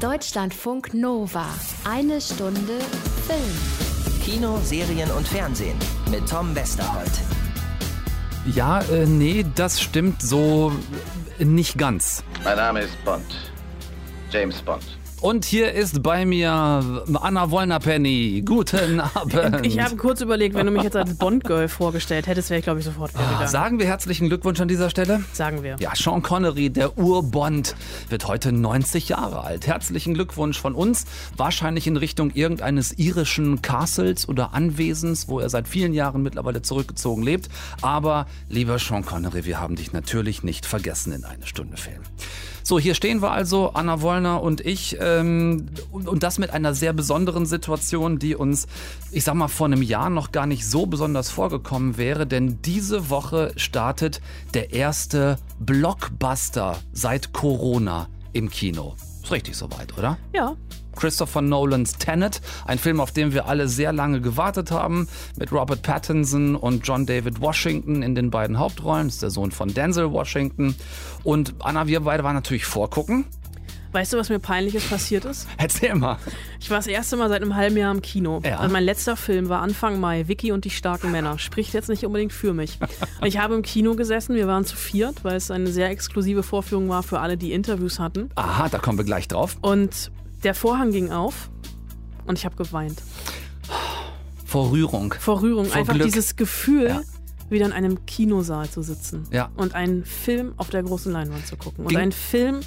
Deutschlandfunk Nova. Eine Stunde Film. Kino, Serien und Fernsehen mit Tom Westerholt. Ja, äh, nee, das stimmt so nicht ganz. Mein Name ist Bond. James Bond. Und hier ist bei mir Anna Wollner-Penny. Guten Abend. Ich habe kurz überlegt, wenn du mich jetzt als Bond-Girl vorgestellt hättest, wäre ich, glaube ich, sofort wieder gegangen. Sagen wir herzlichen Glückwunsch an dieser Stelle. Sagen wir. Ja, Sean Connery, der Urbond, wird heute 90 Jahre alt. Herzlichen Glückwunsch von uns. Wahrscheinlich in Richtung irgendeines irischen Castles oder Anwesens, wo er seit vielen Jahren mittlerweile zurückgezogen lebt. Aber lieber Sean Connery, wir haben dich natürlich nicht vergessen in eine Stunde Film. So, hier stehen wir also, Anna Wollner und ich, ähm, und, und das mit einer sehr besonderen Situation, die uns, ich sag mal, vor einem Jahr noch gar nicht so besonders vorgekommen wäre, denn diese Woche startet der erste Blockbuster seit Corona im Kino. Ist richtig soweit, oder? Ja. Christopher Nolans Tenet, ein Film, auf den wir alle sehr lange gewartet haben, mit Robert Pattinson und John David Washington in den beiden Hauptrollen. Das ist der Sohn von Denzel Washington. Und Anna, wir beide waren natürlich vorgucken. Weißt du, was mir peinliches passiert ist? Erzähl mal. Ich war das erste Mal seit einem halben Jahr im Kino. Ja. Also mein letzter Film war Anfang Mai, Vicky und die starken Männer. Spricht jetzt nicht unbedingt für mich. Ich habe im Kino gesessen, wir waren zu viert, weil es eine sehr exklusive Vorführung war für alle, die Interviews hatten. Aha, da kommen wir gleich drauf. Und der Vorhang ging auf und ich habe geweint. Vor Rührung. Vor Rührung. Vor Einfach Glück. dieses Gefühl, Ja. wieder in einem Kinosaal zu sitzen Ja. und einen Film auf der großen Leinwand zu gucken. Und Ging- einen Film,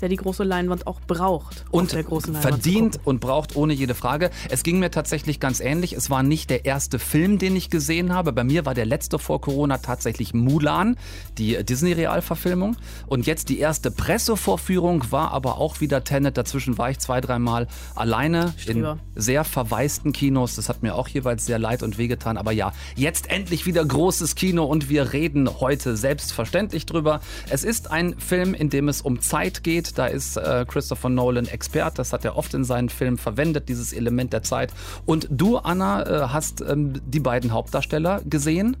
der die große Leinwand auch braucht. und der großen Leinwand verdient und braucht ohne jede Frage. Es ging mir tatsächlich ganz ähnlich. Es war nicht der erste Film, den ich gesehen habe. Bei mir war der letzte vor Corona tatsächlich Mulan, die Disney-Realverfilmung. Und jetzt die erste Pressevorführung war aber auch wieder Tenet. Dazwischen war ich zwei, dreimal alleine in Streber. sehr verwaisten Kinos. Das hat mir auch jeweils sehr leid und wehgetan. Aber ja, jetzt endlich wieder großes Kino und wir reden heute selbstverständlich drüber. Es ist ein Film, in dem es um Zeit geht. Da ist äh, Christopher Nolan Expert. Das hat er oft in seinen Filmen verwendet, dieses Element der Zeit. Und du, Anna, äh, hast ähm, die beiden Hauptdarsteller gesehen,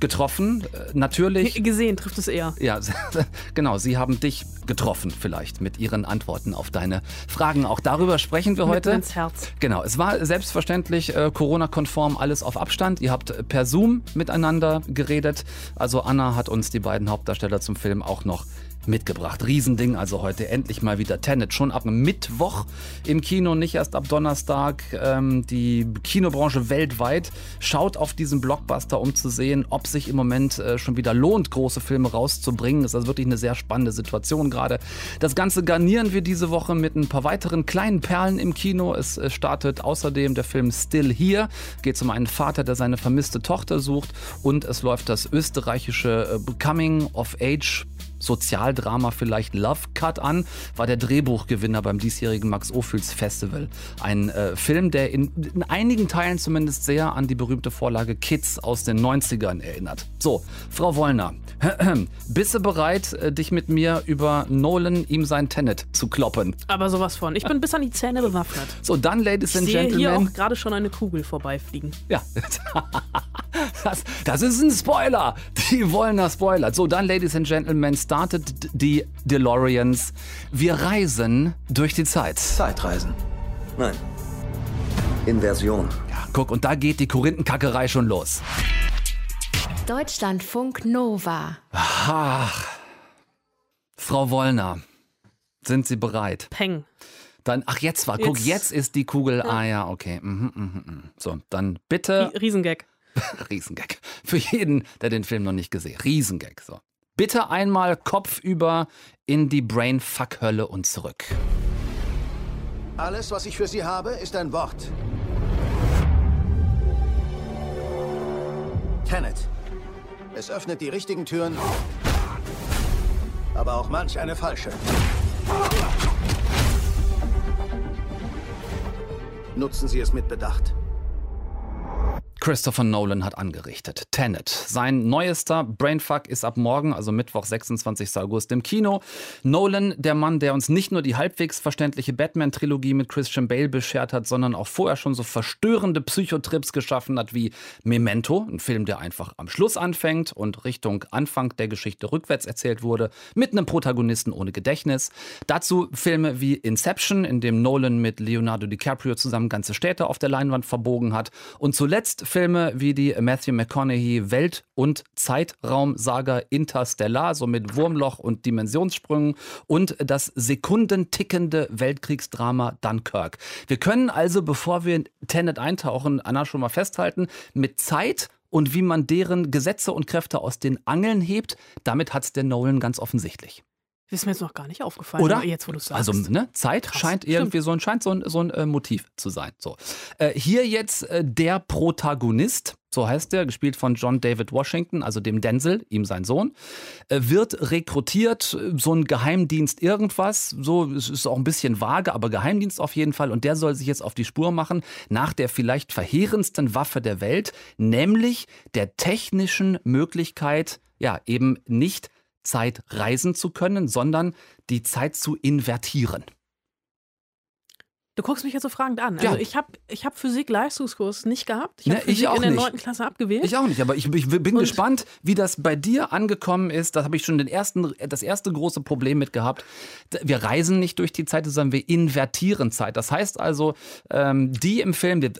getroffen. Äh, natürlich. Gesehen trifft es eher. Ja, genau, sie haben dich getroffen vielleicht mit ihren Antworten auf deine Fragen. Auch darüber sprechen wir Mitten heute. ins Herz. Genau, es war selbstverständlich äh, Corona-konform alles auf Abstand. Ihr habt per Zoom miteinander geredet. Also Anna hat uns die beiden Hauptdarsteller zum Film auch noch mitgebracht. Riesending, also heute endlich mal wieder Tenet. Schon ab Mittwoch im Kino, nicht erst ab Donnerstag. Ähm, die Kinobranche weltweit schaut auf diesen Blockbuster, um zu sehen, ob sich im Moment äh, schon wieder lohnt, große Filme rauszubringen. Das ist also wirklich eine sehr spannende Situation gerade. Das Ganze garnieren wir diese Woche mit ein paar weiteren kleinen Perlen im Kino. Es äh, startet außerdem der Film Still Here. Geht um einen Vater, der seine vermisste Tochter sucht. Und es läuft das österreichische äh, Coming of Age Sozialdrama vielleicht Love Cut an, war der Drehbuchgewinner beim diesjährigen Max Ophüls Festival. Ein äh, Film, der in, in einigen Teilen zumindest sehr an die berühmte Vorlage Kids aus den 90ern erinnert. So, Frau Wollner, bist du bereit, äh, dich mit mir über Nolan, ihm sein Tenet zu kloppen? Aber sowas von. Ich bin bis an die Zähne bewaffnet. So, dann, Ladies Ich and sehe hier Gentlemen. auch gerade schon eine Kugel vorbeifliegen. Ja. Das, das ist ein Spoiler. Die Wollner Spoiler. So, dann, Ladies and Gentlemen, startet die DeLoreans. Wir reisen durch die Zeit. Zeitreisen. Nein. Inversion. Ja, guck, und da geht die Korinthenkackerei schon los. Deutschlandfunk Nova. Ach. Frau Wollner, sind Sie bereit? Peng. Dann, ach, jetzt war, guck, Jetzt- jetzt ist die Kugel. Ah ja, okay. Mhm, mhm, mhm. So, dann bitte. Riesengag. Riesengag. Für jeden, der den Film noch nicht gesehen hat. Riesengag. So. Bitte einmal kopfüber in die Brainfuck-Hölle und zurück. Alles, was ich für Sie habe, ist ein Wort. Tenet. Es öffnet die richtigen Türen, aber auch manch eine falsche. Nutzen Sie es mit Bedacht. Christopher Nolan hat angerichtet. Tenet. Sein neuester Brainfuck ist ab morgen, also Mittwoch, 26. August, im Kino. Nolan, der Mann, der uns nicht nur die halbwegs verständliche Batman-Trilogie mit Christian Bale beschert hat, sondern auch vorher schon so verstörende Psychotrips geschaffen hat wie Memento, ein Film, der einfach am Schluss anfängt und Richtung Anfang der Geschichte rückwärts erzählt wurde, mit einem Protagonisten ohne Gedächtnis. Dazu Filme wie Inception, in dem Nolan mit Leonardo DiCaprio zusammen ganze Städte auf der Leinwand verbogen hat. Und zuletzt Filme wie die Matthew McConaughey Welt- und Zeitraumsaga Interstellar, so mit Wurmloch und Dimensionssprüngen und das sekundentickende Weltkriegsdrama Dunkirk. Wir können also, bevor wir in Tenet eintauchen, Anna schon mal festhalten, mit Zeit und wie man deren Gesetze und Kräfte aus den Angeln hebt, damit hat es der Nolan ganz offensichtlich. Das ist mir jetzt noch gar nicht aufgefallen, Oder? jetzt, wo du sagst. Also ne, Zeit Krass. scheint irgendwie so ein, scheint so ein, so ein äh, Motiv zu sein. So. Äh, hier jetzt äh, der Protagonist, so heißt der, gespielt von John David Washington, also dem Denzel, ihm sein Sohn, äh, wird rekrutiert, äh, so ein Geheimdienst irgendwas, so, es ist auch ein bisschen vage, aber Geheimdienst auf jeden Fall und der soll sich jetzt auf die Spur machen nach der vielleicht verheerendsten Waffe der Welt, nämlich der technischen Möglichkeit, ja, eben nicht Zeit reisen zu können, sondern die Zeit zu invertieren. Du guckst mich jetzt so fragend an. Also Ja. ich habe ich hab Physik-Leistungskurs nicht gehabt. Ich Ne, habe ich Physik auch in der. 9. Klasse abgewählt. Ich auch nicht, aber ich, ich bin Und- gespannt, wie das bei dir angekommen ist. Da habe ich schon den ersten, das erste große Problem mit gehabt. Wir reisen nicht durch die Zeit, sondern wir invertieren Zeit. Das heißt also, ähm, die im Film, wir,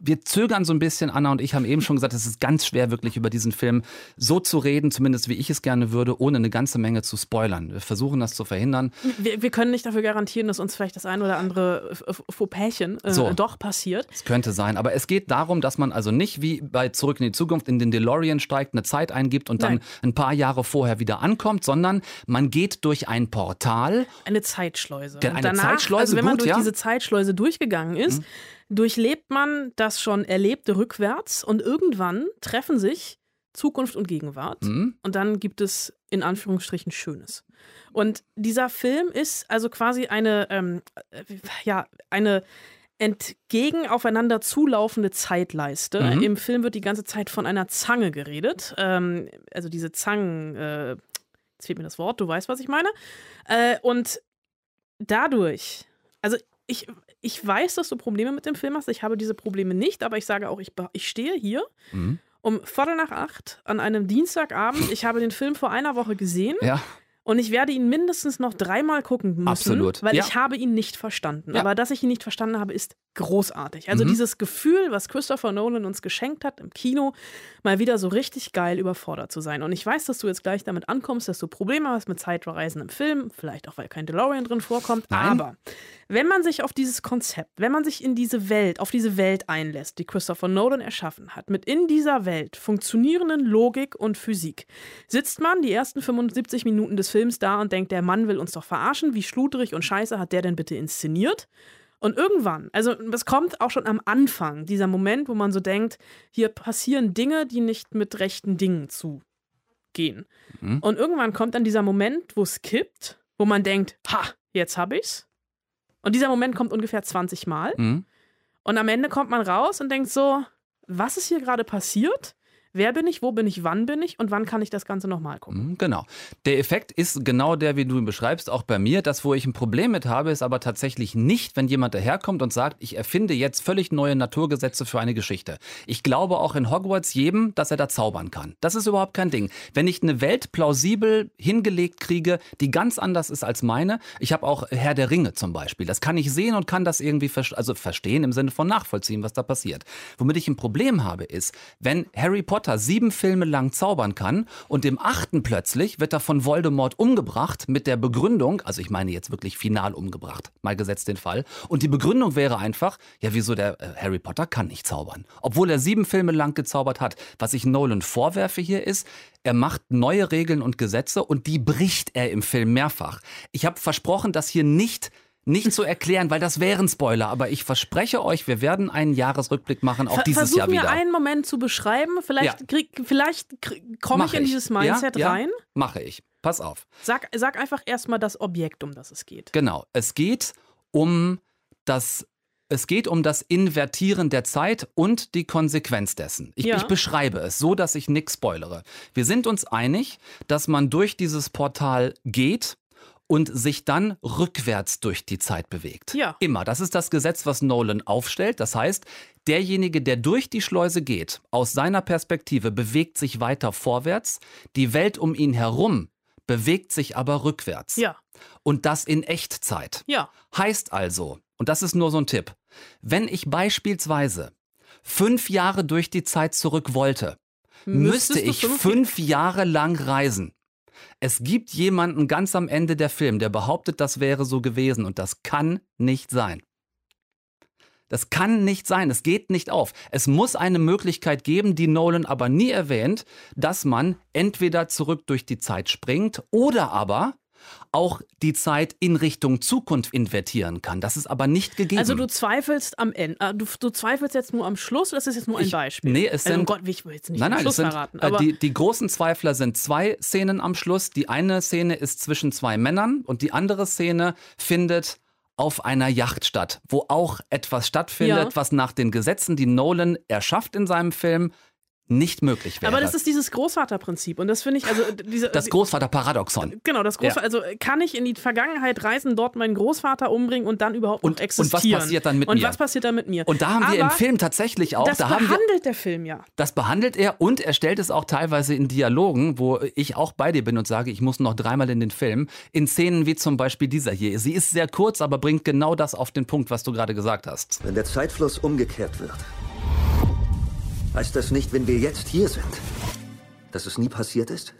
wir zögern so ein bisschen, Anna und ich haben eben schon gesagt, es ist ganz schwer, wirklich über diesen Film so zu reden, zumindest wie ich es gerne würde, ohne eine ganze Menge zu spoilern. Wir versuchen das zu verhindern. wir, wir können nicht dafür garantieren, dass uns vielleicht das ein oder andere F- Fauxpächen äh, So. doch passiert. Es könnte sein, aber es geht darum, dass man also nicht wie bei Zurück in die Zukunft in den DeLorean steigt, eine Zeit eingibt und dann Nein. ein paar Jahre vorher wieder ankommt, sondern man geht durch ein Portal. Eine Zeitschleuse. Und eine danach, Zeitschleuse, also wenn man gut, durch ja. Mhm. diese Zeitschleuse durchgegangen ist, durchlebt man das schon Erlebte rückwärts und irgendwann treffen sich Zukunft und Gegenwart Mhm. und dann gibt es in Anführungsstrichen Schönes. Und dieser Film ist also quasi eine, ähm, äh, ja, eine entgegen aufeinander zulaufende Zeitleiste. Mhm. Im Film wird die ganze Zeit von einer Zange geredet. Ähm, also diese Zangen, äh, jetzt fehlt mir das Wort, du weißt, was ich meine. Äh, und dadurch, also ich, ich weiß, dass du Probleme mit dem Film hast. Ich habe diese Probleme nicht, aber ich sage auch, ich, ich stehe hier Mhm. Um Viertel nach acht an einem Dienstagabend. Ich habe den Film vor einer Woche gesehen Ja, und ich werde ihn mindestens noch dreimal gucken müssen, Absolut. weil Ja. ich habe ihn nicht verstanden. Ja. Aber dass ich ihn nicht verstanden habe, ist großartig. Also Mhm. dieses Gefühl, was Christopher Nolan uns geschenkt hat im Kino, mal wieder so richtig geil überfordert zu sein. Und ich weiß, dass du jetzt gleich damit ankommst, dass du Probleme hast mit Zeitreisen im Film, vielleicht auch, weil kein DeLorean drin vorkommt. Nein. Aber wenn man sich auf dieses Konzept, wenn man sich in diese Welt, auf diese Welt einlässt, die Christopher Nolan erschaffen hat, mit in dieser Welt funktionierenden Logik und Physik, sitzt man die ersten 75 Minuten des Films da und denkt, der Mann will uns doch verarschen, wie schludrig und scheiße hat der denn bitte inszeniert? Und irgendwann, also es kommt auch schon am Anfang, dieser Moment, wo man so denkt, hier passieren Dinge, die nicht mit rechten Dingen zugehen. Mhm. Und irgendwann kommt dann dieser Moment, wo es kippt, wo man denkt, ha, jetzt hab ich's. Und dieser Moment kommt ungefähr 20 Mal. mhm. Und am Ende kommt man raus und denkt so, was ist hier gerade passiert? Wer bin ich, wo bin ich, wann bin ich und wann kann ich das Ganze nochmal gucken? Mhm, Genau. Der Effekt ist genau der, wie du ihn beschreibst, auch bei mir. Das, wo ich ein Problem mit habe, ist aber tatsächlich nicht, wenn jemand daherkommt und sagt, ich erfinde jetzt völlig neue Naturgesetze für eine Geschichte. Ich glaube auch in Hogwarts jedem, dass er da zaubern kann. Das ist überhaupt kein Ding. Wenn ich eine Welt plausibel hingelegt kriege, die ganz anders ist als meine, ich habe auch Herr der Ringe zum Beispiel. Das kann ich sehen und kann das irgendwie ver also verstehen im Sinne von nachvollziehen, was da passiert. Womit ich ein Problem habe, ist, wenn Harry Potter sieben Filme lang zaubern kann und im achten plötzlich wird er von Voldemort umgebracht mit der Begründung, also ich meine jetzt wirklich final umgebracht, mal gesetzt den Fall, und die Begründung wäre einfach, ja wieso der äh, Harry Potter kann nicht zaubern, obwohl er sieben Filme lang gezaubert hat. Was ich Nolan vorwerfe hier ist, er macht neue Regeln und Gesetze und die bricht er im Film mehrfach. Ich habe versprochen, dass hier nicht nicht zu erklären, weil das wären Spoiler, aber ich verspreche euch, wir werden einen Jahresrückblick machen, auch Ver- dieses Versuch Jahr mir wieder. einen Moment zu beschreiben. Vielleicht, Ja. krieg, vielleicht komme ich in dieses Mindset ja, rein. Ja, mache ich. Pass auf. Sag, sag einfach erstmal das Objekt, um das es geht. Genau. Es geht um das Es geht um das Invertieren der Zeit und die Konsequenz dessen. Ich, ich beschreibe es so, dass ich nichts spoilere. Wir sind uns einig, dass man durch dieses Portal geht und sich dann rückwärts durch die Zeit bewegt. Ja. Immer. Das ist das Gesetz, was Nolan aufstellt. Das heißt, derjenige, der durch die Schleuse geht, aus seiner Perspektive bewegt sich weiter vorwärts. Die Welt um ihn herum bewegt sich aber rückwärts. Ja. Und das in Echtzeit. Ja. Heißt also, und das ist nur so ein Tipp, wenn ich beispielsweise fünf Jahre durch die Zeit zurück wollte, müsste Müsstest du ich fünf Jahre lang reisen. Es gibt jemanden ganz am Ende der Film, der behauptet, das wäre so gewesen und das kann nicht sein. Das kann nicht sein, es geht nicht auf. Es muss eine Möglichkeit geben, die Nolan aber nie erwähnt, dass man entweder zurück durch die Zeit springt oder aber auch die Zeit in Richtung Zukunft invertieren kann. Das ist aber nicht gegeben. Also du zweifelst am Ende, äh, du, du zweifelst jetzt nur am Schluss oder ist das jetzt nur ein Ich- Beispiel? nee, es also, sind- oh Gott, ich will jetzt nicht Nein, nein, Schluss es sind, verraten. äh, Aber die, die großen Zweifler sind zwei Szenen am Schluss. Die eine Szene ist zwischen zwei Männern und die andere Szene findet auf einer Yacht statt, wo auch etwas stattfindet, Ja. was nach den Gesetzen, die Nolan erschafft in seinem Film, nicht möglich wäre. aber das ist dieses Großvaterprinzip und das finde ich, also diese, das Großvaterparadoxon. Genau, das Großvater, also kann ich in die Vergangenheit reisen, dort meinen Großvater umbringen und dann überhaupt Und- noch und was existieren. passiert dann mit und mir? was passiert dann mit mir? Und da haben wir im Aber Film tatsächlich auch, das da haben wir, behandelt der Film ja. das behandelt er und er stellt es auch teilweise in Dialogen, wo ich auch bei dir bin und sage, ich muss noch dreimal in den Film, in Szenen wie zum Beispiel dieser hier. Sie ist sehr kurz, aber bringt genau das auf den Punkt, was du gerade gesagt hast. Wenn der Zeitfluss umgekehrt wird, heißt das nicht, wenn wir jetzt hier sind, dass es nie passiert ist?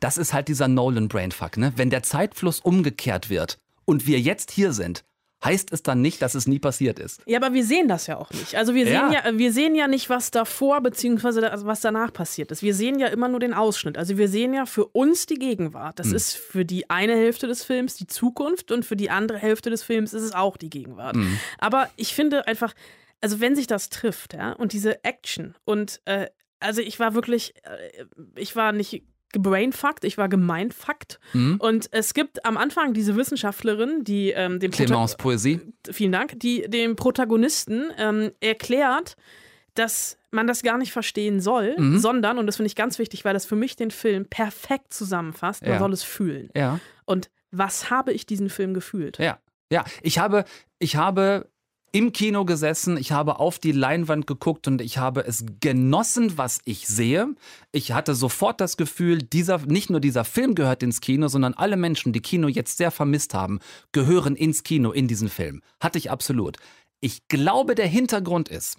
Das ist halt dieser Nolan-Brainfuck, ne? Wenn der Zeitfluss umgekehrt wird und wir jetzt hier sind, heißt es dann nicht, dass es nie passiert ist. Ja, aber wir sehen das ja auch nicht. Also wir sehen Ja. ja, wir sehen ja nicht, was davor bzw. da- also was danach passiert ist. Wir sehen ja immer nur den Ausschnitt. Also wir sehen ja für uns die Gegenwart. Hm. Das ist für die eine Hälfte des Films die Zukunft und für die andere Hälfte des Films ist es auch die Gegenwart. Hm. Aber ich finde einfach, also wenn sich das trifft, ja, und diese Action und äh, also ich war wirklich, äh, ich war nicht gebrainfuckt, ich war gemeinfuckt. Hm. Und es gibt am Anfang diese Wissenschaftlerin, die ähm, dem Clemens Poesie. vielen Dank, die dem Protagonisten ähm, erklärt, dass man das gar nicht verstehen soll, Mhm. sondern, und das finde ich ganz wichtig, weil das für mich den Film perfekt zusammenfasst, man Ja. soll es fühlen. Ja. Und was habe ich diesen Film gefühlt? Ja, ja. Ich habe, ich habe im Kino gesessen, ich habe auf die Leinwand geguckt und ich habe es genossen, was ich sehe. Ich hatte sofort das Gefühl, dieser, nicht nur dieser Film gehört ins Kino, sondern alle Menschen, die Kino jetzt sehr vermisst haben, gehören ins Kino in diesen Film. Hatte ich absolut. Ich glaube, der Hintergrund ist,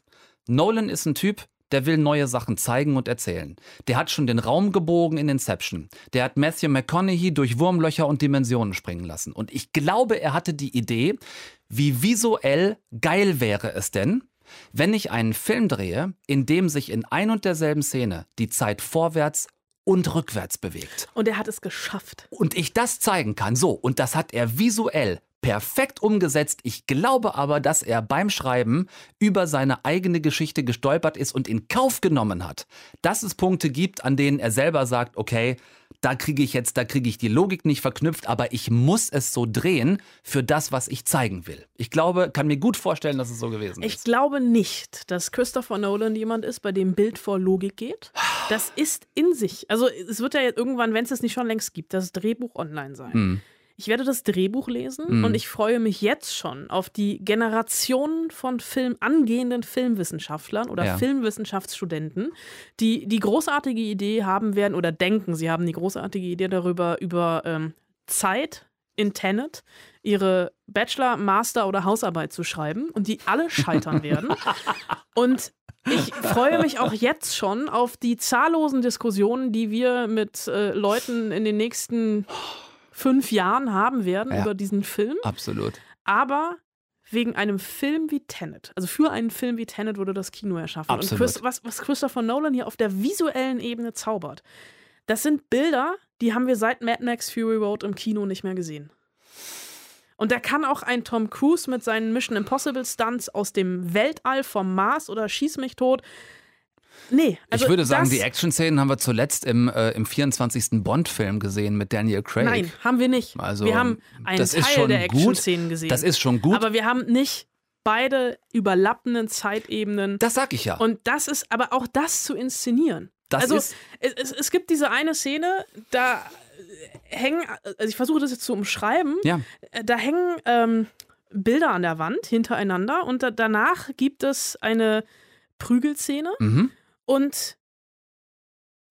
Nolan ist ein Typ, der will neue Sachen zeigen und erzählen. Der hat schon den Raum gebogen in Inception. Der hat Matthew McConaughey durch Wurmlöcher und Dimensionen springen lassen. Und ich glaube, er hatte die Idee, wie visuell geil wäre es denn, wenn ich einen Film drehe, in dem sich in ein und derselben Szene die Zeit vorwärts und rückwärts bewegt. Und er hat es geschafft. Und ich das zeigen kann, so, und das hat er visuell perfekt umgesetzt. Ich glaube aber, dass er beim Schreiben über seine eigene Geschichte gestolpert ist und in Kauf genommen hat, dass es Punkte gibt, an denen er selber sagt, okay, da kriege ich jetzt, da kriege ich die Logik nicht verknüpft, aber ich muss es so drehen für das, was ich zeigen will. Ich glaube, kann mir gut vorstellen, dass es so gewesen Ich ist. glaube nicht, dass Christopher Nolan jemand ist, bei dem Bild vor Logik geht. Das ist in sich. Also es wird ja jetzt irgendwann, wenn es es nicht schon längst gibt, das Drehbuch online sein. Hm. Ich werde das Drehbuch lesen und ich freue mich jetzt schon auf die Generation von Film, angehenden Filmwissenschaftlern oder Ja. Filmwissenschaftsstudenten, die die großartige Idee haben werden oder denken, sie haben die großartige Idee darüber, über ähm, Zeit in Tenet ihre Bachelor, Master oder Hausarbeit zu schreiben und die alle scheitern werden. Und ich freue mich auch jetzt schon auf die zahllosen Diskussionen, die wir mit äh, Leuten in den nächsten fünf Jahren haben werden Ja. über diesen Film. Absolut. Aber wegen einem Film wie Tenet, also für einen Film wie Tenet wurde das Kino erschaffen. Und Absolut. Chris, was, was Christopher Nolan hier auf der visuellen Ebene zaubert, das sind Bilder, die haben wir seit Mad Max Fury Road im Kino nicht mehr gesehen. Und da kann auch ein Tom Cruise mit seinen Mission Impossible Stunts aus dem Weltall vom Mars oder Schieß mich tot. Nee, also ich würde sagen, die Action-Szenen haben wir zuletzt im, äh, im 24. Bond-Film gesehen mit Daniel Craig. Nein, haben wir nicht. Also, wir haben einen Teil der. Action-Szenen gesehen. Das ist schon gut. Aber wir haben nicht beide überlappenden Zeitebenen. Das sag ich ja. Und das ist, aber auch das zu inszenieren. Das also ist- es, es, es gibt diese eine Szene, da hängen, also ich versuche das jetzt zu umschreiben, ja. da hängen ähm, Bilder an der Wand hintereinander und da, danach gibt es eine Prügelszene Mhm. Und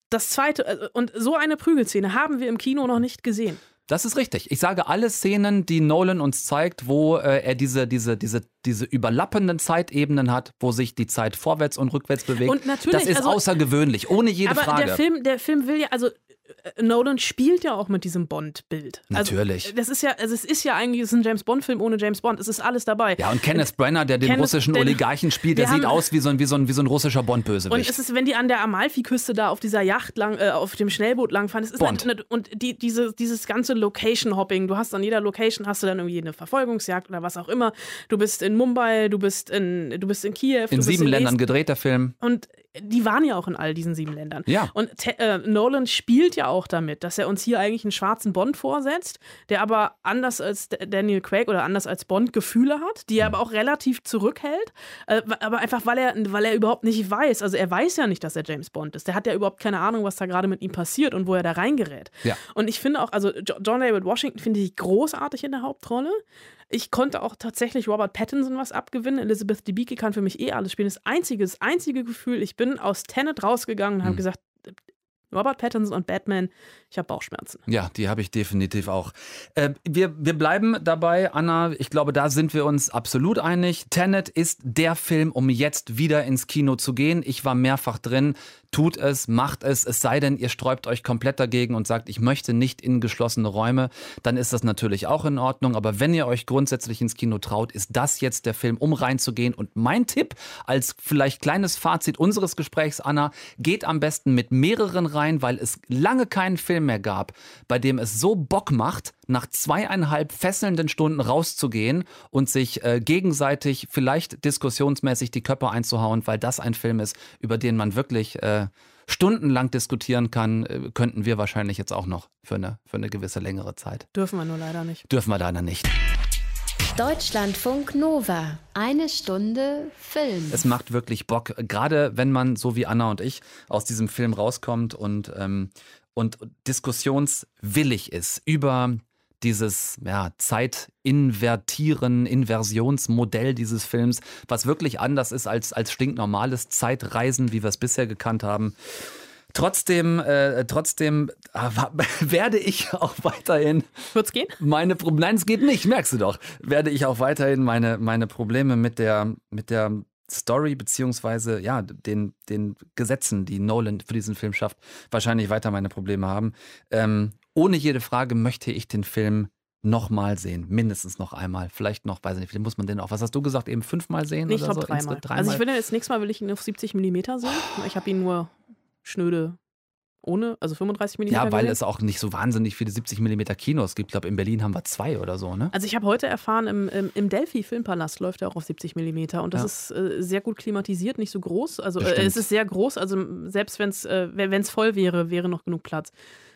das zweite, äh, und so eine Prügelszene haben wir im Kino noch nicht gesehen. Das ist richtig. Ich sage alle Szenen, die Nolan uns zeigt, wo äh, er diese, diese, diese, diese überlappenden Zeitebenen hat, wo sich die Zeit vorwärts und rückwärts bewegt. Und natürlich, das ist also- außergewöhnlich, ohne jede Aber Frage. der Film, der Film will ja, also Nolan spielt ja auch mit diesem Bond-Bild. Natürlich. Also, das ist ja, also es ist ja eigentlich es ist ein James Bond-Film ohne James Bond. Es ist alles dabei. ja, und Kenneth Branagh, der den Kenneth- russischen den- Oligarchen spielt, der sieht aus wie so ein, wie so ein, wie so ein russischer Und Bond-Bösewicht. es ist, wenn die an der Amalfiküste da auf dieser Yacht lang, äh, auf dem Schnellboot langfahren, es ist Bond. nat- und die, diese, dieses ganze Location-Hopping, du hast an jeder Location hast du dann irgendwie eine Verfolgungsjagd oder was auch immer. Du bist in Mumbai, du bist in, du bist in Kiew. In sieben Ländern Est- gedreht, der Film. Und die waren ja auch in all diesen sieben Ländern. Ja. Und äh, Nolan spielt ja auch damit, dass er uns hier eigentlich einen schwarzen Bond vorsetzt, der aber anders als Daniel Craig oder anders als Bond Gefühle hat, die er aber auch relativ zurückhält. Äh, aber einfach, weil er, weil er überhaupt nicht weiß. Also er weiß ja nicht, dass er James Bond ist. Der hat ja überhaupt keine Ahnung, was da gerade mit ihm passiert und wo er da reingerät. Ja. Und ich finde auch, also Jo- John David Washington finde ich großartig in der Hauptrolle. Ich konnte auch tatsächlich Robert Pattinson was abgewinnen. Elizabeth Debicki kann für mich eh alles spielen. Das einzige, das einzige Gefühl, ich bin aus Tenet rausgegangen und habe gesagt, Robert Pattinson und Batman, ich habe Bauchschmerzen. Ja, die habe ich definitiv auch. Äh, wir, wir bleiben dabei, Anna. Ich glaube, da sind wir uns absolut einig. Tenet ist der Film, um jetzt wieder ins Kino zu gehen. Ich war mehrfach drin. Tut es, macht es. Es sei denn, ihr sträubt euch komplett dagegen und sagt, ich möchte nicht in geschlossene Räume. Dann ist das natürlich auch in Ordnung. Aber wenn ihr euch grundsätzlich ins Kino traut, ist das jetzt der Film, um reinzugehen. Und mein Tipp als vielleicht kleines Fazit unseres Gesprächs, Anna, geht am besten mit mehreren rein, weil es lange keinen Film mehr gab, bei dem es so Bock macht, nach zweieinhalb fesselnden Stunden rauszugehen und sich äh, gegenseitig vielleicht diskussionsmäßig die Köpfe einzuhauen, weil das ein Film ist, über den man wirklich äh, stundenlang diskutieren kann, äh, könnten wir wahrscheinlich jetzt auch noch für eine, für eine gewisse längere Zeit. Dürfen wir nur leider nicht. Dürfen wir leider nicht. Deutschlandfunk Nova. Eine Stunde Film. Es macht wirklich Bock, gerade wenn man, so wie Anna und ich, aus diesem Film rauskommt und, ähm, und diskussionswillig ist über dieses ja, Zeitinvertieren, Inversionsmodell dieses Films, was wirklich anders ist als, als stinknormales Zeitreisen, wie wir es bisher gekannt haben. Trotzdem, äh, trotzdem äh, werde ich auch weiterhin Wird's gehen? meine Probleme, nein, es geht nicht, merkst du doch, werde ich auch weiterhin meine, meine Probleme mit der, mit der Story beziehungsweise ja, den, den Gesetzen, die Nolan für diesen Film schafft, wahrscheinlich weiter meine Probleme haben. Ähm, ohne jede Frage möchte ich den Film nochmal sehen, mindestens noch einmal, vielleicht noch, weiß ich nicht, vielleicht muss man den auch, was hast du gesagt, eben fünfmal sehen Nee, ich glaube so? dreimal. Insge- Also ich will jetzt nächstes Mal will ich ihn auf 70 mm sehen. Ich habe ihn nur schnöde ohne, also 35 mm. ja, weil gesehen. es auch nicht so wahnsinnig viele 70 mm Kinos gibt. Ich glaube, in Berlin haben wir zwei oder so, ne? Also ich habe heute erfahren, im, im, im Delphi Filmpalast läuft er auch auf 70 mm und das Ja. ist äh, sehr gut klimatisiert, nicht so groß. Also äh, es ist sehr groß, also selbst wenn es äh, voll wäre, wäre noch genug Platz.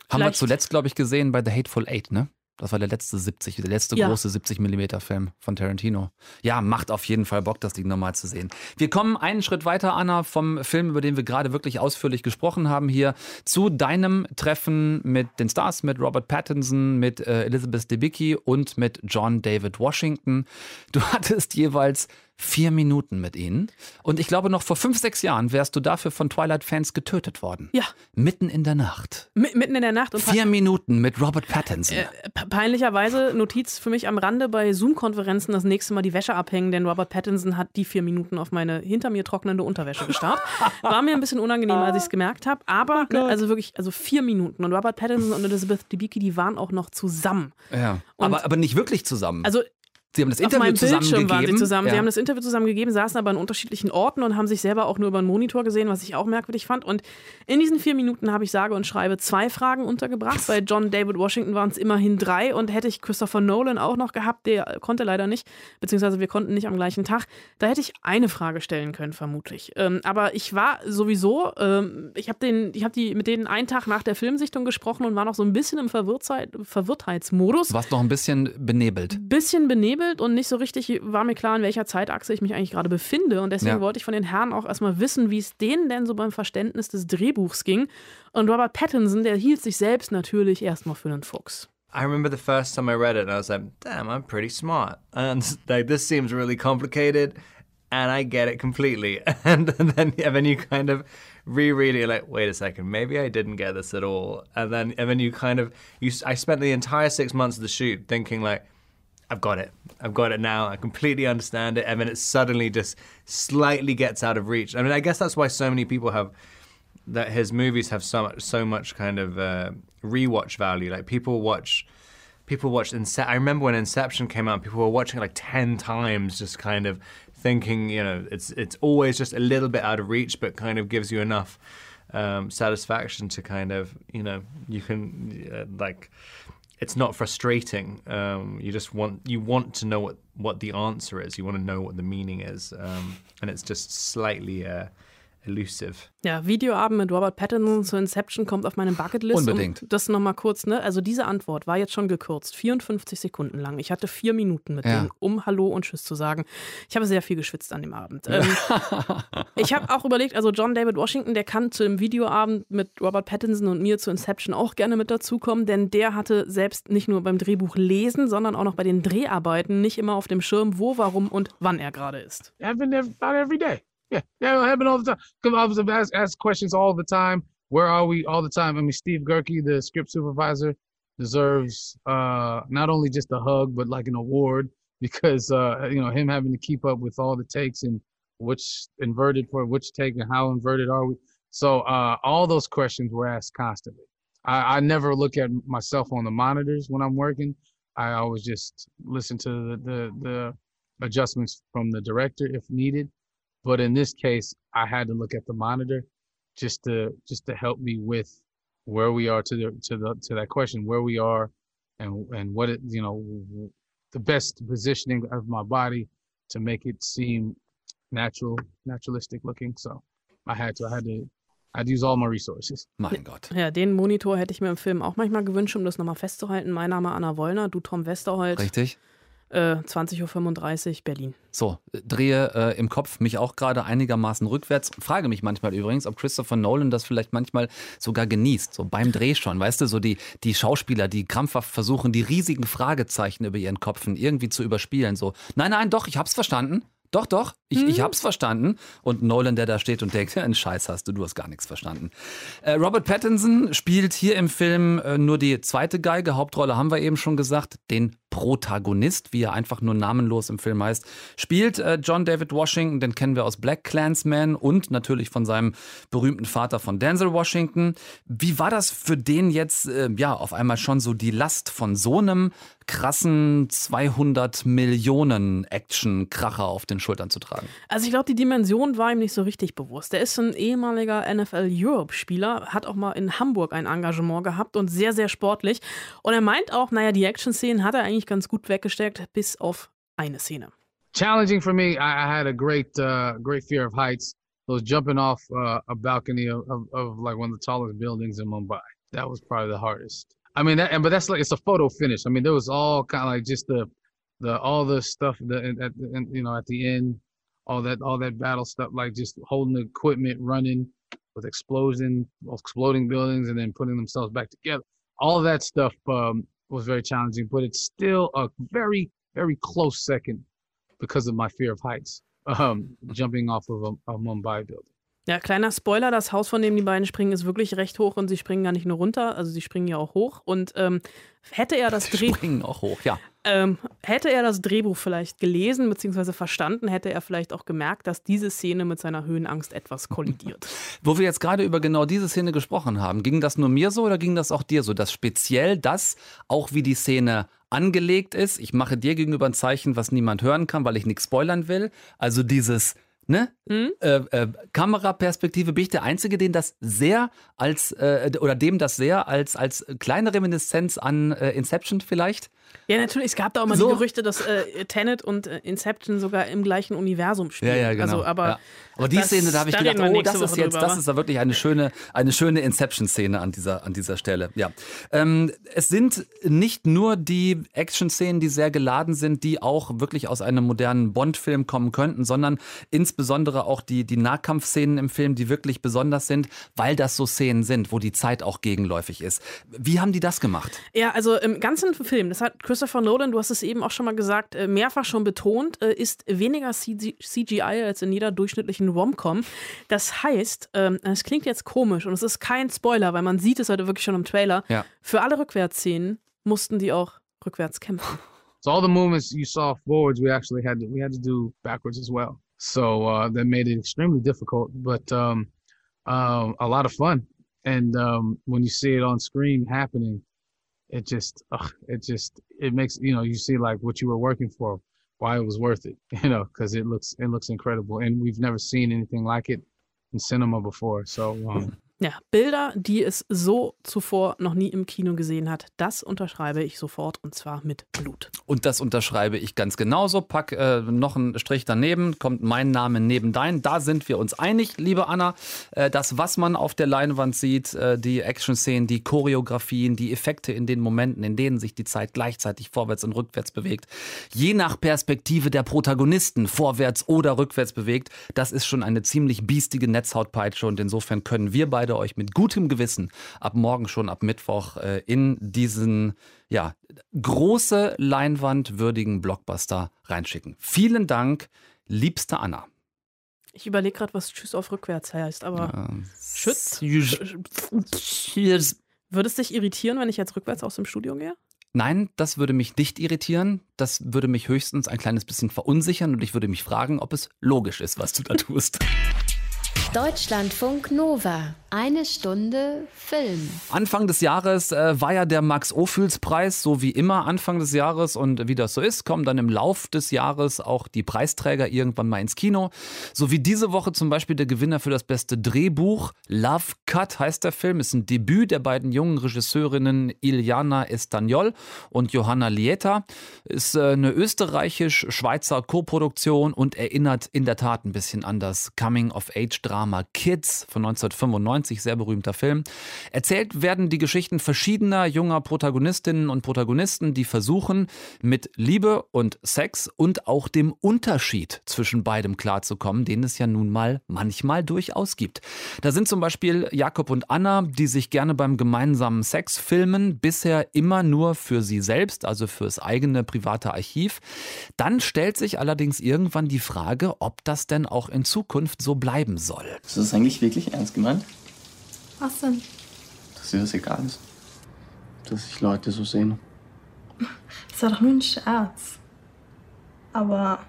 Haben wir zuletzt, glaube ich, gesehen bei The Hateful Eight, ne? Das war der letzte 70, der letzte Ja. große 70 mm Film von Tarantino. Ja, macht auf jeden Fall Bock, das Ding nochmal zu sehen. Wir kommen einen Schritt weiter, Anna, vom Film, über den wir gerade wirklich ausführlich gesprochen haben, hier zu deinem Treffen mit den Stars, mit Robert Pattinson, mit äh, Elizabeth Debicki und mit John David Washington. Du hattest jeweils vier Minuten mit ihnen. Und ich glaube, noch vor fünf, sechs Jahren wärst du dafür von Twilight-Fans getötet worden. Ja, Mitten in der Nacht. mi- mitten in der Nacht und Vier Minuten mit Robert Pattinson. Äh, pe- Peinlicherweise Notiz für mich am Rande bei Zoom-Konferenzen das nächste Mal die Wäsche abhängen, denn Robert Pattinson hat die vier Minuten auf meine hinter mir trocknende Unterwäsche gestarrt. War mir ein bisschen unangenehm, als ich es gemerkt habe, aber Oh ne, also wirklich, also vier Minuten und Robert Pattinson und Elizabeth Debicki, die waren auch noch zusammen. ja. Und- aber, aber nicht wirklich zusammen. Also sie haben das auf Interview meinem zusammen Bildschirm waren sie zusammen. Ja. Sie haben das Interview zusammen gegeben, saßen aber an unterschiedlichen Orten und haben sich selber auch nur über einen Monitor gesehen, was ich auch merkwürdig fand. Und in diesen vier Minuten habe ich sage und schreibe zwei Fragen untergebracht. Bei John David Washington waren es immerhin drei und hätte ich Christopher Nolan auch noch gehabt, der konnte leider nicht, beziehungsweise wir konnten nicht am gleichen Tag. Da hätte ich eine Frage stellen können, vermutlich. Ähm, aber ich war sowieso, ähm, ich habe den, ich habe die mit denen einen Tag nach der Filmsichtung gesprochen und war noch so ein bisschen im Verwirrtheit, Verwirrtheitsmodus Du warst noch ein bisschen benebelt. bisschen benebelt. Vernebelt und nicht so richtig war mir klar, in welcher Zeitachse ich mich eigentlich gerade befinde. Und deswegen Ja. wollte ich von den Herren auch erstmal wissen, wie es denen denn so beim Verständnis des Drehbuchs ging. Und Robert Pattinson, der hielt sich selbst natürlich erstmal für einen Fuchs. I remember the first time I read it and I was like, damn, I'm pretty smart. And like this seems really complicated and I get it completely. And, and then and then you kind of reread it you're like, wait a second, maybe I didn't get this at all. And then and then you kind of you I spent the entire 6 months of the shoot thinking like I've got it. I've got it now. I completely understand it. And then it suddenly just slightly gets out of reach. I mean, I guess that's why so many people have that his movies have so much, so much kind of uh, rewatch value. Like people watch, people watch Ince- I remember when Inception came out, people were watching it like ten times, just kind of thinking, you know, it's it's always just a little bit out of reach, but kind of gives you enough um, satisfaction to kind of, you know, you can uh, like. It's not frustrating. Um, you just want you want to know what, what the answer is. You want to know what the meaning is, um, and it's just slightly uh, elusive. Ja, Videoabend mit Robert Pattinson zu Inception kommt auf meine Bucketlist. Unbedingt. Und das nochmal kurz, ne? Also diese Antwort war jetzt schon gekürzt, 54 Sekunden lang. Ich hatte vier Minuten mit Ja. denen, um Hallo und Tschüss zu sagen. Ich habe sehr viel geschwitzt an dem Abend. Ähm, ich habe auch überlegt, also John David Washington, der kann zu dem Videoabend mit Robert Pattinson und mir zu Inception auch gerne mit dazukommen, denn der hatte selbst nicht nur beim Drehbuch lesen, sondern auch noch bei den Dreharbeiten nicht immer auf dem Schirm, wo, warum und wann er gerade ist. I've been there about every day. Yeah, yeah, it happened all the time. I was asked, asked questions all the time. Where are we all the time? I mean, Steve Gerke, the script supervisor, deserves uh, not only just a hug, but like an award because uh, you know him having to keep up with all the takes and which inverted for which take and how inverted are we. So uh, all those questions were asked constantly. I, I never look at myself on the monitors when I'm working. I always just listen to the the, the adjustments from the director if needed. But in this case, I had to look at the monitor just to just to help me with where we are to the to the to that question, where we are, and and what it you know the best positioning of my body to make it seem natural, naturalistic looking. So I had to I had to I'd use all my resources. Mein Gott. Ja, den Monitor hätte ich mir im Film auch manchmal gewünscht, um das nochmal festzuhalten. Mein Name Anna Wollner, du Tom Westerholt. Richtig? Äh, 20.35 Uhr, Berlin. So, äh, drehe äh, im Kopf mich auch gerade einigermaßen rückwärts. Frage mich manchmal übrigens, ob Christopher Nolan das vielleicht manchmal sogar genießt, so beim Dreh schon. Weißt du, so die, die Schauspieler, die krampfhaft versuchen, die riesigen Fragezeichen über ihren Kopfen irgendwie zu überspielen. So, nein, nein, doch, ich hab's verstanden. Doch, doch, ich, ich hab's verstanden. Und Nolan, der da steht und denkt, einen Scheiß hast du, du hast gar nichts verstanden. Äh, Robert Pattinson spielt hier im Film äh, nur die zweite Geige. Hauptrolle haben wir eben schon gesagt. Den Protagonist, wie er einfach nur namenlos im Film heißt, spielt äh, John David Washington, den kennen wir aus Black Clansman und natürlich von seinem berühmten Vater von Denzel Washington. Wie war das für den jetzt, äh, ja, auf einmal schon so die Last von so einem krassen 200 Millionen Action-Kracher auf den Schultern zu tragen? Also ich glaube, die Dimension war ihm nicht so richtig bewusst. Er ist ein ehemaliger NFL Europe-Spieler, hat auch mal in Hamburg ein Engagement gehabt und sehr, sehr sportlich. Und er meint auch, naja, die Action-Szenen hat er eigentlich ganz gut weggesteckt, bis auf eine Szene. challenging for me. I, had a great, uh, great fear of heights. Was jumping off uh, a balcony of, of, of like one of the tallest buildings in Mumbai. That was probably the hardest. I mean, that, and but that's like it's a photo finish. I mean, there was all kind of like just the, the all the stuff that at, you know at the end, all that all that battle stuff, like just holding the equipment, running with explosion, exploding buildings, and then putting themselves back together. All that stuff um, was very challenging, but it's still a very very close second because of my fear of heights. Um, jumping off of a, a Mumbai building. Ja, kleiner Spoiler, das Haus, von dem die beiden springen, ist wirklich recht hoch und sie springen gar nicht nur runter, also sie springen ja auch hoch. Und ähm, hätte er das Dreh Springen auch hoch, ja. ähm, hätte er das Drehbuch vielleicht gelesen bzw. verstanden, hätte er vielleicht auch gemerkt, dass diese Szene mit seiner Höhenangst etwas kollidiert. Wo wir jetzt gerade über genau diese Szene gesprochen haben, ging das nur mir so oder ging das auch dir so? Dass speziell das, auch wie die Szene angelegt ist, ich mache dir gegenüber ein Zeichen, was niemand hören kann, weil ich nichts spoilern will. Also dieses, ne? Äh, äh, Kameraperspektive, bin ich der Einzige, den das sehr als, äh, oder dem das sehr als, als kleine Reminiszenz an äh, Inception vielleicht Ja, natürlich. Es gab da auch mal So. die Gerüchte, dass äh, Tenet und äh, Inception sogar im gleichen Universum spielen. Ja, ja, genau. Also, aber ja. aber die das- Szene, da habe ich da gedacht, oh, das ist Woche jetzt, drüber, das ist da wirklich eine schöne, eine schöne Inception-Szene an dieser, an dieser Stelle. Ja. Ähm, es sind nicht nur die Action-Szenen, die sehr geladen sind, die auch wirklich aus einem modernen Bond-Film kommen könnten, sondern insbesondere auch die, die Nahkampfszenen im Film, die wirklich besonders sind, weil das so Szenen sind, wo die Zeit auch gegenläufig ist. Wie haben die das gemacht? Ja, also im ganzen Film, das hat Christopher Nolan, du hast es eben auch schon mal gesagt, äh, mehrfach schon betont, äh, ist weniger CG CGI als in jeder durchschnittlichen Rom-Com. Das heißt, ähm, es klingt jetzt komisch und es ist kein Spoiler, weil man sieht es heute wirklich schon im Trailer. Ja. Für alle Rückwärtsszenen mussten die auch rückwärts kämpfen. So all the movements you saw forwards, we actually had to we had to do backwards as well. So uh, that made it extremely difficult, but um, um, a lot of fun. And um, when you see it on screen happening, it just ugh, it just it makes you know you see like what you were working for, why it was worth it, you know, because it looks it looks incredible, and we've never seen anything like it in cinema before. So um, Ja, Bilder, die es so zuvor noch nie im Kino gesehen hat, das unterschreibe ich sofort und zwar mit Blut. Und das unterschreibe ich ganz genauso. Pack äh, noch einen Strich daneben, kommt mein Name neben dein. Da sind wir uns einig, liebe Anna. Äh, das, was man auf der Leinwand sieht, äh, die Action-Szenen, die Choreografien, die Effekte in den Momenten, in denen sich die Zeit gleichzeitig vorwärts und rückwärts bewegt, je nach Perspektive der Protagonisten vorwärts oder rückwärts bewegt, das ist schon eine ziemlich biestige Netzhautpeitsche. Und insofern können wir beide euch mit gutem Gewissen ab morgen schon ab Mittwoch äh, in diesen ja, große Leinwand würdigen Blockbuster reinschicken. Vielen Dank, liebste Anna. Ich überlege gerade, was Tschüss auf rückwärts heißt, aber Schütz? Cheers. Würde es dich irritieren, wenn ich jetzt rückwärts aus dem Studio gehe? Nein, das würde mich nicht irritieren. Das würde mich höchstens ein kleines bisschen verunsichern und ich würde mich fragen, ob es logisch ist, was du da tust. Deutschlandfunk Nova. Eine Stunde Film. Anfang des Jahres äh, war ja der Max-Ophüls-Preis, so wie immer Anfang des Jahres. Und wie das so ist, kommen dann im Lauf des Jahres auch die Preisträger irgendwann mal ins Kino. So wie diese Woche zum Beispiel der Gewinner für das beste Drehbuch. Love Cut heißt der Film, ist ein Debüt der beiden jungen Regisseurinnen Iliana Estagnol und Johanna Lieta. Ist äh, eine österreichisch-schweizer Koproduktion und erinnert in der Tat ein bisschen an das Coming-of-Age-Drama Kids von 1995, sehr berühmter Film. Erzählt werden die Geschichten verschiedener junger Protagonistinnen und Protagonisten, die versuchen, mit Liebe und Sex und auch dem Unterschied zwischen beidem klarzukommen, den es ja nun mal manchmal durchaus gibt. Da sind zum Beispiel Jakob und Anna, die sich gerne beim gemeinsamen Sex filmen, bisher immer nur für sie selbst, also fürs eigene private Archiv. Dann stellt sich allerdings irgendwann die Frage, ob das denn auch in Zukunft so bleiben soll. Ist das eigentlich wirklich ernst gemeint? Was denn? Dass dir das egal ist? Dass sich Leute so sehen? Das war doch nur ein Scherz. Aber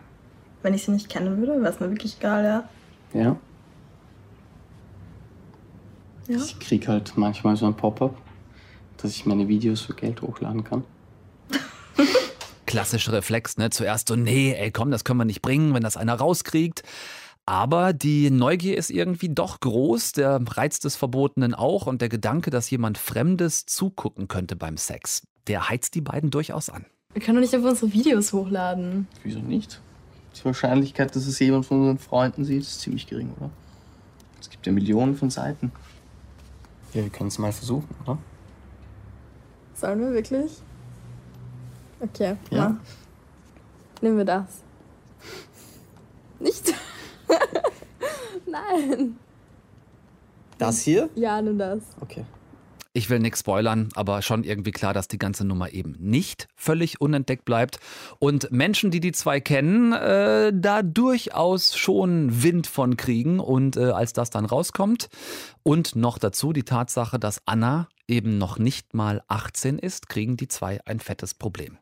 wenn ich sie nicht kennen würde, wäre es mir wirklich egal, ja. Ja? Ja. Ich krieg halt manchmal so ein Pop-up, dass ich meine Videos für Geld hochladen kann. klassischer Reflex, ne? Zuerst so, nee, ey, komm, das können wir nicht bringen, wenn das einer rauskriegt. Aber die Neugier ist irgendwie doch groß, der Reiz des Verbotenen auch und der Gedanke, dass jemand Fremdes zugucken könnte beim Sex, der heizt die beiden durchaus an. Wir können doch nicht auf unsere Videos hochladen. Wieso nicht? Die Wahrscheinlichkeit, dass es jemand von unseren Freunden sieht, ist ziemlich gering, oder? Es gibt ja Millionen von Seiten. Ja, wir können es mal versuchen, oder? Sollen wir wirklich? Okay, Ja. mal. Nehmen wir das. Nicht? Nein. Das hier? Ja, nimm das. Okay. Ich will nichts spoilern, aber schon irgendwie klar, dass die ganze Nummer eben nicht völlig unentdeckt bleibt. Und Menschen, die die zwei kennen, äh, da durchaus schon Wind von kriegen. Und äh, als das dann rauskommt und noch dazu die Tatsache, dass Anna eben noch nicht mal 18 ist, kriegen die zwei ein fettes Problem.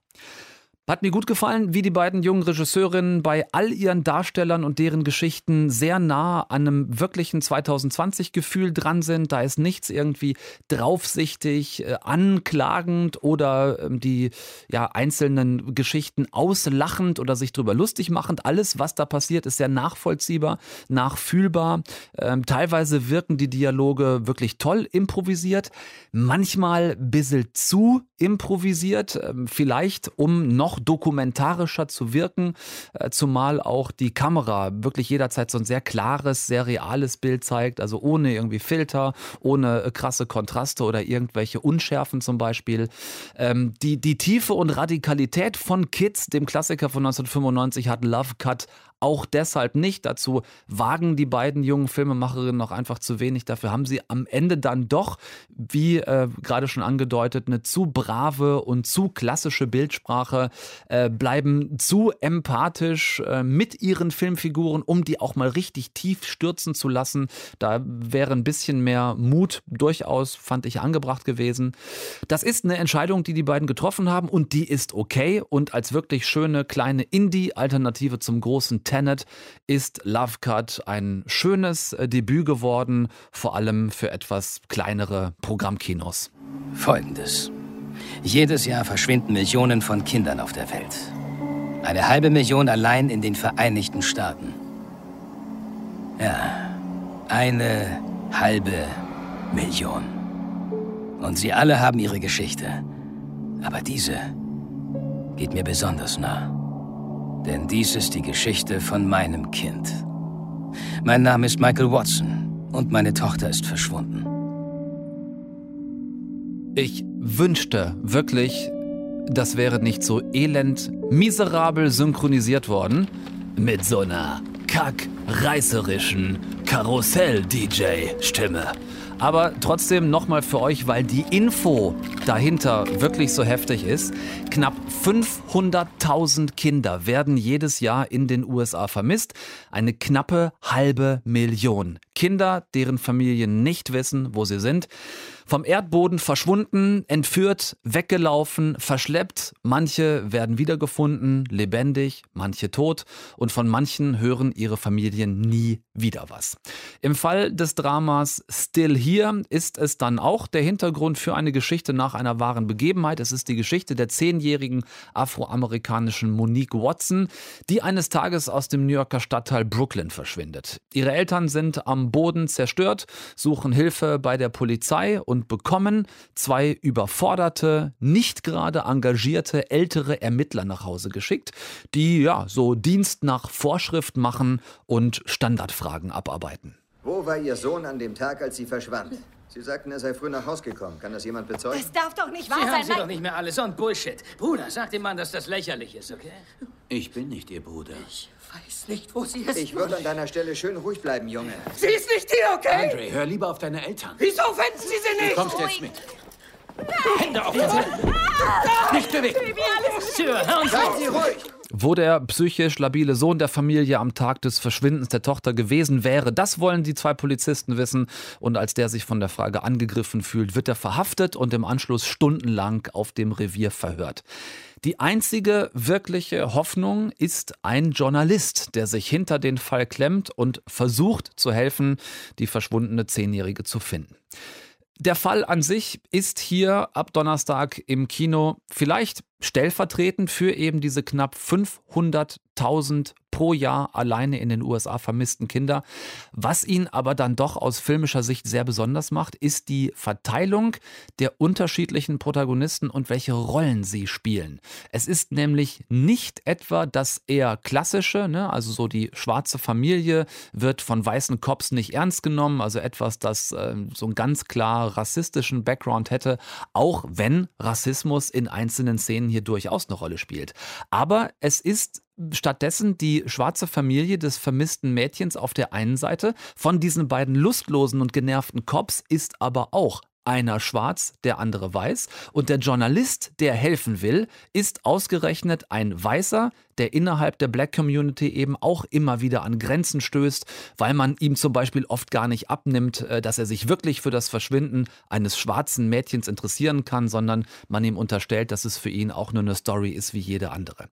Hat mir gut gefallen, wie die beiden jungen Regisseurinnen bei all ihren Darstellern und deren Geschichten sehr nah an einem wirklichen 2020-Gefühl dran sind. Da ist nichts irgendwie draufsichtig, äh, anklagend oder ähm, die ja, einzelnen Geschichten auslachend oder sich drüber lustig machend. Alles, was da passiert, ist sehr nachvollziehbar, nachfühlbar. Ähm, teilweise wirken die Dialoge wirklich toll improvisiert, manchmal ein bisschen zu improvisiert, ähm, vielleicht um noch dokumentarischer zu wirken, äh, zumal auch die Kamera wirklich jederzeit so ein sehr klares, sehr reales Bild zeigt, also ohne irgendwie Filter, ohne äh, krasse Kontraste oder irgendwelche Unschärfen zum Beispiel. Ähm, die, die Tiefe und Radikalität von Kids, dem Klassiker von 1995, hat Love Cut auch deshalb nicht. Dazu wagen die beiden jungen Filmemacherinnen noch einfach zu wenig. Dafür haben sie am Ende dann doch, wie äh, gerade schon angedeutet, eine zu brave und zu klassische Bildsprache, äh, bleiben zu empathisch äh, mit ihren Filmfiguren, um die auch mal richtig tief stürzen zu lassen. Da wäre ein bisschen mehr Mut durchaus, fand ich, angebracht gewesen. Das ist eine Entscheidung, die die beiden getroffen haben und die ist okay und als wirklich schöne kleine Indie-Alternative zum großen Tenet ist Love Cut ein schönes äh, Debüt geworden, vor allem für etwas kleinere Programmkinos. Folgendes. Jedes Jahr verschwinden Millionen von Kindern auf der Welt. Eine halbe Million allein in den Vereinigten Staaten. Ja, eine halbe Million. Und sie alle haben ihre Geschichte. Aber diese geht mir besonders nah. Denn dies ist die Geschichte von meinem Kind. Mein Name ist Michael Watson und meine Tochter ist verschwunden. Ich wünschte wirklich, das wäre nicht so elend, miserabel synchronisiert worden mit so einer kackreißerischen Karussell-DJ-Stimme. Aber trotzdem nochmal für euch, weil die Info dahinter wirklich so heftig ist. Knapp 500.000 Kinder werden jedes Jahr in den USA vermisst. Eine knappe halbe Million. Kinder, deren Familien nicht wissen, wo sie sind. Vom Erdboden verschwunden, entführt, weggelaufen, verschleppt. Manche werden wiedergefunden, lebendig, manche tot. Und von manchen hören ihre Familien nie wieder was. Im Fall des Dramas Still Here ist es dann auch der Hintergrund für eine Geschichte nach einer wahren Begebenheit. Es ist die Geschichte der zehnjährigen afroamerikanischen Monique Watson, die eines Tages aus dem New Yorker Stadtteil Brooklyn verschwindet. Ihre Eltern sind am Boden zerstört, suchen Hilfe bei der Polizei und bekommen zwei überforderte, nicht gerade engagierte ältere Ermittler nach Hause geschickt, die ja so Dienst nach Vorschrift machen und Standardfragen abarbeiten. Wo war Ihr Sohn an dem Tag, als Sie verschwand? Sie sagten, er sei früh nach Haus gekommen. Kann das jemand bezeugen? Das darf doch nicht Sie wahr haben sein. Sie doch nicht mehr alles ein Bullshit. Bruder, sag dem Mann, dass das lächerlich ist, okay? Ich bin nicht Ihr Bruder. Ich weiß nicht, wo sie ist. Ich würde an deiner Stelle schön ruhig bleiben, Junge. Sie ist nicht hier, okay? Andre, hör lieber auf deine Eltern. Wieso finden Sie sie nicht? Du kommst jetzt mit. Hände auf den Boden. Nicht bewegen. Sir, hören Seid Sie ruhig. Wo der psychisch labile Sohn der Familie am Tag des Verschwindens der Tochter gewesen wäre, das wollen die zwei Polizisten wissen. Und als der sich von der Frage angegriffen fühlt, wird er verhaftet und im Anschluss stundenlang auf dem Revier verhört. Die einzige wirkliche Hoffnung ist ein Journalist, der sich hinter den Fall klemmt und versucht zu helfen, die verschwundene Zehnjährige zu finden. Der Fall an sich ist hier ab Donnerstag im Kino vielleicht stellvertretend für eben diese knapp 500.000 pro Jahr alleine in den USA vermissten Kinder. Was ihn aber dann doch aus filmischer Sicht sehr besonders macht, ist die Verteilung der unterschiedlichen Protagonisten und welche Rollen sie spielen. Es ist nämlich nicht etwa das eher klassische, ne, also so die schwarze Familie wird von weißen Cops nicht ernst genommen, also etwas, das äh, so einen ganz klar rassistischen Background hätte, auch wenn Rassismus in einzelnen Szenen hier durchaus eine Rolle spielt. Aber es ist stattdessen die schwarze Familie des vermissten Mädchens auf der einen Seite, von diesen beiden lustlosen und genervten Cops ist aber auch einer schwarz, der andere weiß. Und der Journalist, der helfen will, ist ausgerechnet ein Weißer, der innerhalb der Black Community eben auch immer wieder an Grenzen stößt, weil man ihm zum Beispiel oft gar nicht abnimmt, äh, dass er sich wirklich für das Verschwinden eines schwarzen Mädchens interessieren kann, sondern man ihm unterstellt, dass es für ihn auch nur eine Story ist wie jede andere.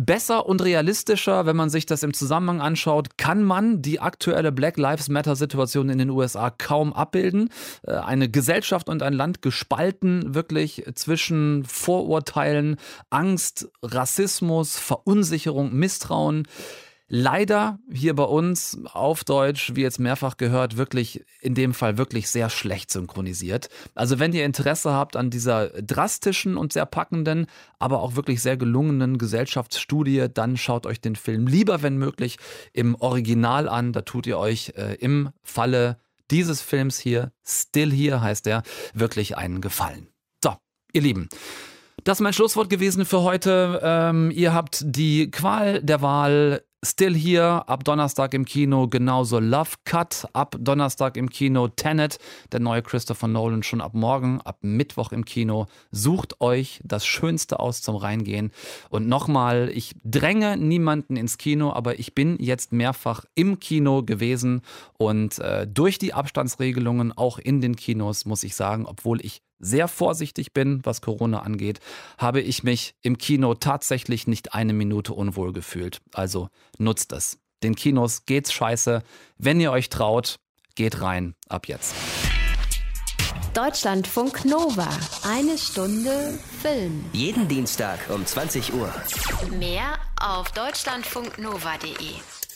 Besser und realistischer, wenn man sich das im Zusammenhang anschaut, kann man die aktuelle Black Lives Matter-Situation in den USA kaum abbilden. Äh, eine Gesellschaft und ein Land gespalten wirklich zwischen Vorurteilen, Angst, Rassismus, Verunsicherung, Misstrauen leider hier bei uns auf Deutsch, wie jetzt mehrfach gehört, wirklich in dem Fall wirklich sehr schlecht synchronisiert. Also wenn ihr Interesse habt an dieser drastischen und sehr packenden, aber auch wirklich sehr gelungenen Gesellschaftsstudie, dann schaut euch den Film lieber, wenn möglich, im Original an. Da tut ihr euch äh, im Falle dieses Films hier, Still Here heißt er, wirklich einen Gefallen. So, ihr Lieben. Das ist mein Schlusswort gewesen für heute. Ähm, ihr habt die Qual der Wahl Still hier ab Donnerstag im Kino, genauso Love Cut ab Donnerstag im Kino, Tenet, der neue Christopher Nolan schon ab morgen, ab Mittwoch im Kino. Sucht euch das Schönste aus zum Reingehen. Und nochmal, ich dränge niemanden ins Kino, aber ich bin jetzt mehrfach im Kino gewesen und äh, durch die Abstandsregelungen auch in den Kinos muss ich sagen, obwohl ich sehr vorsichtig bin, was Corona angeht, habe ich mich im Kino tatsächlich nicht eine Minute unwohl gefühlt. Also nutzt es. Den Kinos geht's scheiße. Wenn ihr euch traut, geht rein. Ab jetzt. Deutschlandfunk Nova. Eine Stunde Film. Jeden Dienstag um 20 Uhr. Mehr auf deutschlandfunknova.de.